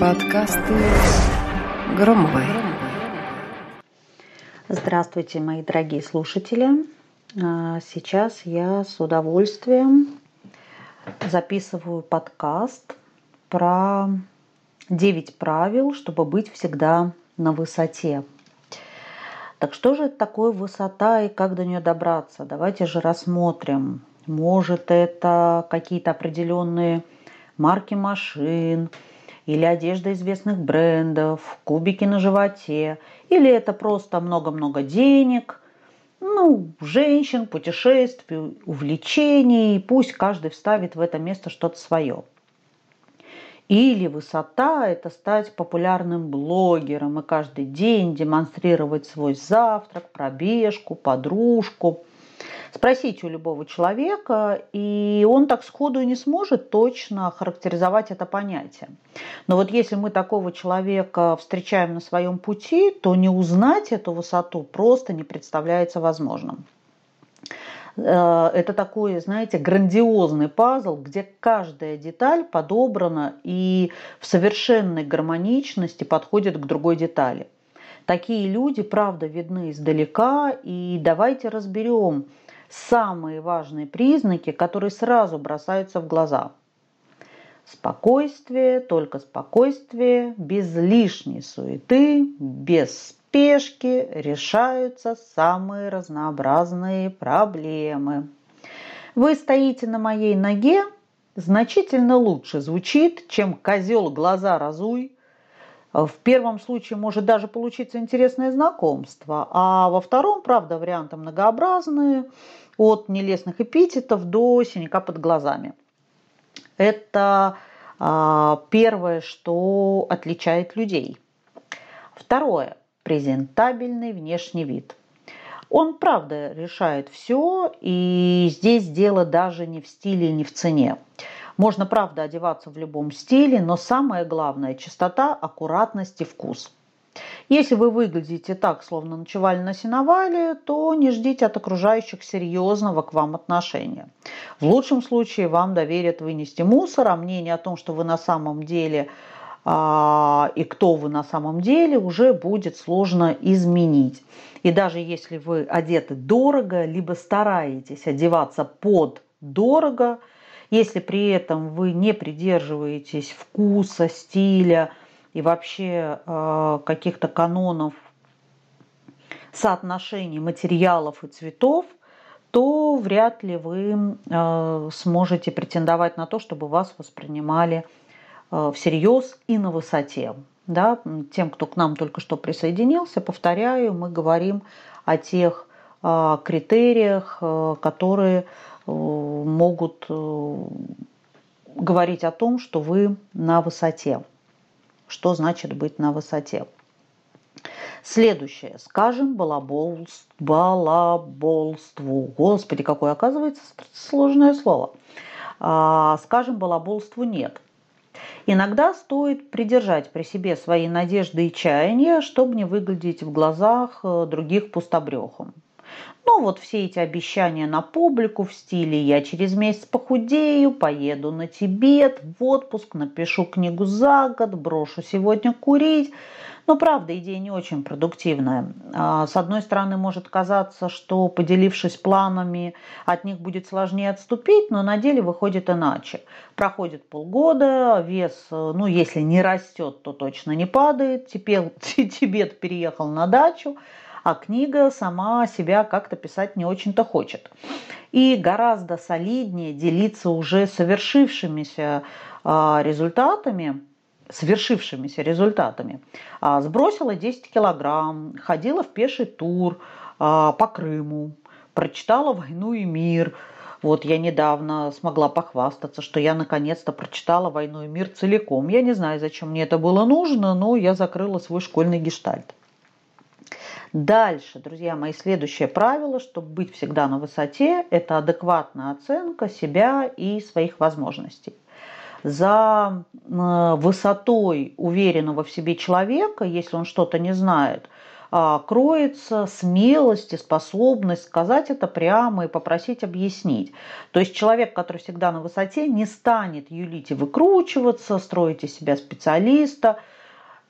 Подкасты Громовой. Здравствуйте, мои дорогие слушатели. А, сейчас я с удовольствием записываю подкаст про 9 правил, чтобы быть всегда на высоте. Так что же это такое высота и как до нее добраться? Давайте же рассмотрим. Может это какие-то определенные марки машин или одежда известных брендов, кубики на животе, или это просто много-много денег, ну, женщин, путешествий, увлечений, пусть каждый вставит в это место что-то свое. Или высота – это стать популярным блогером и каждый день демонстрировать свой завтрак, пробежку, подружку. Спросите у любого человека, и он так сходу не сможет точно характеризовать это понятие. Но вот если мы такого человека встречаем на своем пути, то не узнать эту высоту просто не представляется возможным. Э, это такой, знаете, грандиозный пазл, где каждая деталь подобрана и в совершенной гармоничности подходит к другой детали. Такие люди, правда, видны издалека, и давайте разберем самые важные признаки, которые сразу бросаются в глаза. Спокойствие, только спокойствие, без лишней суеты, без спешке решаются самые разнообразные проблемы. Вы стоите на моей ноге, значительно лучше звучит, чем козел глаза разуй. В первом случае может даже получиться интересное знакомство, а во втором, правда, варианты многообразные, от нелестных эпитетов до синяка под глазами. Это а, первое, что отличает людей. Второе презентабельный внешний вид. Он, правда, решает все, и здесь дело даже не в стиле, не в цене. Можно, правда, одеваться в любом стиле, но самое главное – чистота, аккуратность и вкус. Если вы выглядите так, словно ночевали на сеновале, то не ждите от окружающих серьезного к вам отношения. В лучшем случае вам доверят вынести мусор, а мнение о том, что вы на самом деле – а, и кто вы на самом деле, уже будет сложно изменить. И даже если вы одеты дорого, либо стараетесь одеваться под дорого, если при этом вы не придерживаетесь вкуса, стиля и вообще э, каких-то канонов соотношений материалов и цветов, то вряд ли вы э, сможете претендовать на то, чтобы вас воспринимали Э, всерьез и на высоте. Да? Тем, кто к нам только что присоединился, повторяю, мы говорим о тех критериях, которые могут говорить о том, что вы на высоте. Что значит быть на высоте? Следующее. Скажем балаболству. балаболству. Господи, какое оказывается сложное слово. А, скажем балаболству нет. Иногда стоит придержать при себе свои надежды и чаяния, чтобы не выглядеть в глазах э, других пустобрехом. Но вот все эти обещания на публику в стиле «я через месяц похудею, поеду на Тибет, в отпуск, напишу книгу за год, брошу сегодня курить», но правда, идея не очень продуктивная. А, с одной стороны, может казаться, что поделившись планами, от них будет сложнее отступить, но на деле выходит иначе. Проходит полгода, вес, ну, если не растет, то точно не падает. Теперь Тибет переехал на дачу, а книга сама себя как-то писать не очень-то хочет. И гораздо солиднее делиться уже совершившимися а, результатами – свершившимися результатами. А, сбросила 10 килограмм, ходила в пеший тур а, по Крыму, прочитала «Войну и мир», вот я недавно смогла похвастаться, что я наконец-то прочитала «Войну и мир» целиком. Я не знаю, зачем мне это было нужно, но я закрыла свой школьный гештальт. Дальше, друзья мои, следующее правило, чтобы быть всегда на высоте, это адекватная оценка себя и своих возможностей за высотой уверенного в себе человека, если он что-то не знает, а, кроется смелость и способность сказать это прямо и попросить объяснить. То есть человек, который всегда на высоте, не станет юлить и выкручиваться, строить из себя специалиста.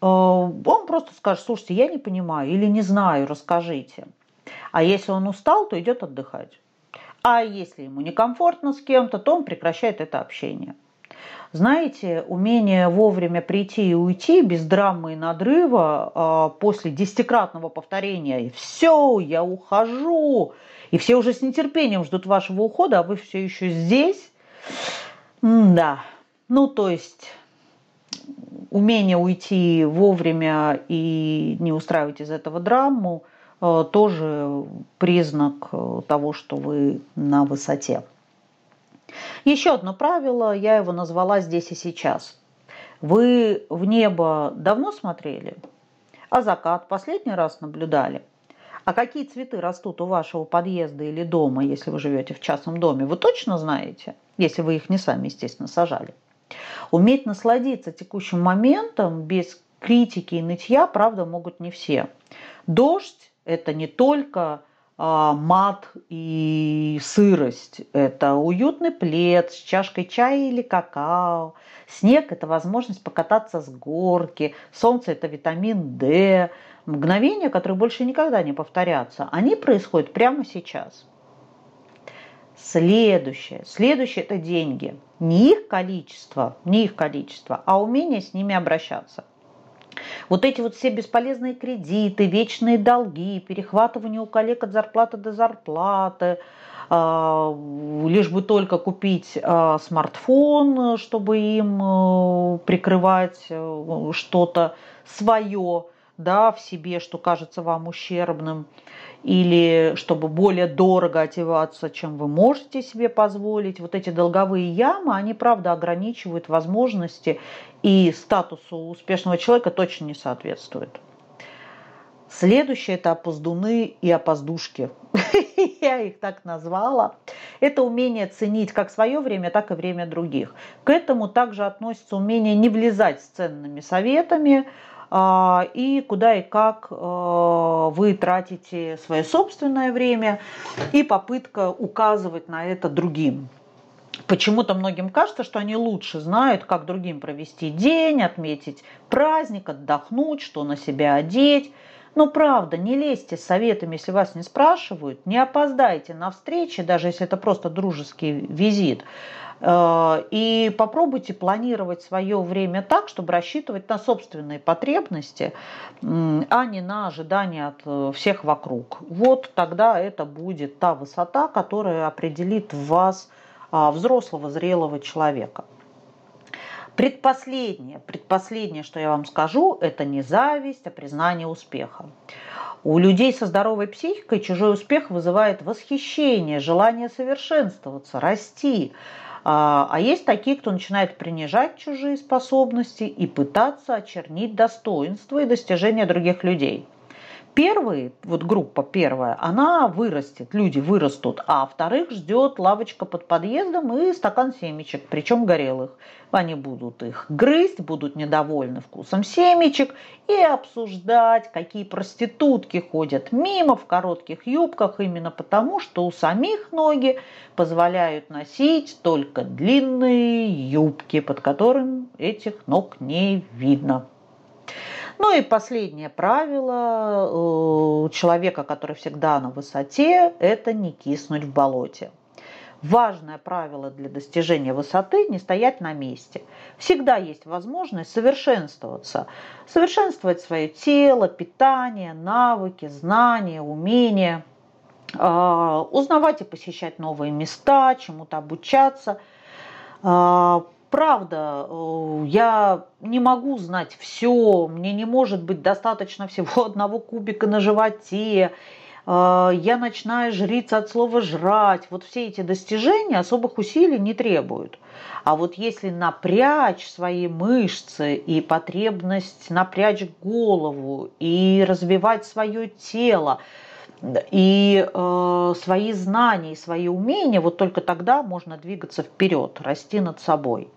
А, он просто скажет, слушайте, я не понимаю или не знаю, расскажите. А если он устал, то идет отдыхать. А если ему некомфортно с кем-то, то он прекращает это общение. Знаете, умение вовремя прийти и уйти без драмы и надрыва а, после десятикратного повторения и «все, я ухожу», и все уже с нетерпением ждут вашего ухода, а вы все еще здесь. да, ну то есть умение уйти вовремя и не устраивать из этого драму а, тоже признак того, что вы на высоте. Еще одно правило, я его назвала здесь и сейчас. Вы в небо давно смотрели? А закат последний раз наблюдали? А какие цветы растут у вашего подъезда или дома, если вы живете в частном доме, вы точно знаете, если вы их не сами, естественно, сажали? Уметь насладиться текущим моментом без критики и нытья, правда, могут не все. Дождь – это не только а, мат и сырость. Это уютный плед с чашкой чая или какао. Снег – это возможность покататься с горки. Солнце – это витамин D. Мгновения, которые больше никогда не повторятся, они происходят прямо сейчас. Следующее. Следующее – это деньги. Не их количество, не их количество, а умение с ними обращаться – вот эти вот все бесполезные кредиты, вечные долги, перехватывание у коллег от зарплаты до зарплаты, а, лишь бы только купить а, смартфон, чтобы им э, прикрывать э, что-то свое да, в себе, что кажется вам ущербным или чтобы более дорого одеваться, чем вы можете себе позволить. Вот эти долговые ямы, они, правда, ограничивают возможности и статусу успешного человека точно не соответствуют. Следующее – это опоздуны и опоздушки. Я их так назвала. Это умение ценить как свое время, так и время других. К этому также относится умение не влезать с ценными советами, и куда и как а, вы тратите свое собственное время и попытка указывать на это другим. Почему-то многим кажется, что они лучше знают, как другим провести день, отметить праздник, отдохнуть, что на себя одеть. Но правда, не лезьте с советами, если вас не спрашивают, не опоздайте на встречи, даже если это просто дружеский визит. Э, и попробуйте планировать свое время так, чтобы рассчитывать на собственные потребности, а не на ожидания от э, всех вокруг. Вот тогда это будет та высота, которая определит вас а, взрослого, зрелого человека. Предпоследнее, предпоследнее, что я вам скажу, это не зависть, а признание успеха. У людей со здоровой психикой чужой успех вызывает восхищение, желание совершенствоваться, расти, а, а есть такие, кто начинает принижать чужие способности и пытаться очернить достоинства и достижения других людей. Первые, вот группа первая, она вырастет, люди вырастут, а вторых ждет лавочка под подъездом и стакан семечек, причем горелых. Они будут их грызть, будут недовольны вкусом семечек и обсуждать, какие проститутки ходят мимо в коротких юбках именно потому, что у самих ноги позволяют носить только длинные юбки, под которым этих ног не видно. Ну и последнее правило э, человека, который всегда на высоте, это не киснуть в болоте. Важное правило для достижения высоты – не стоять на месте. Всегда есть возможность совершенствоваться. Совершенствовать свое тело, питание, навыки, знания, умения. А, узнавать и посещать новые места, чему-то обучаться. Правда, э, я не могу знать все, мне не может быть достаточно всего одного кубика на животе а, я ночная жрица от слова «жрать». Вот все эти достижения особых усилий не требуют. А вот если напрячь свои мышцы и потребность напрячь голову и развивать свое тело, и э, свои знания, и свои умения, вот только тогда можно двигаться вперед, расти над собой.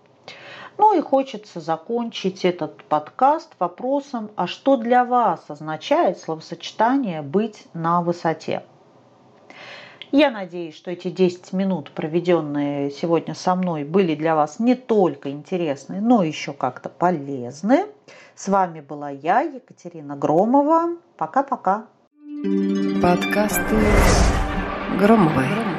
Ну и хочется закончить этот подкаст вопросом, а что для вас означает словосочетание «быть на высоте»? Я надеюсь, что эти 10 минут, проведенные сегодня со мной, были для вас не только интересны, но еще как-то полезны. С вами была я, Екатерина Громова. Пока-пока. Подкасты Громовой.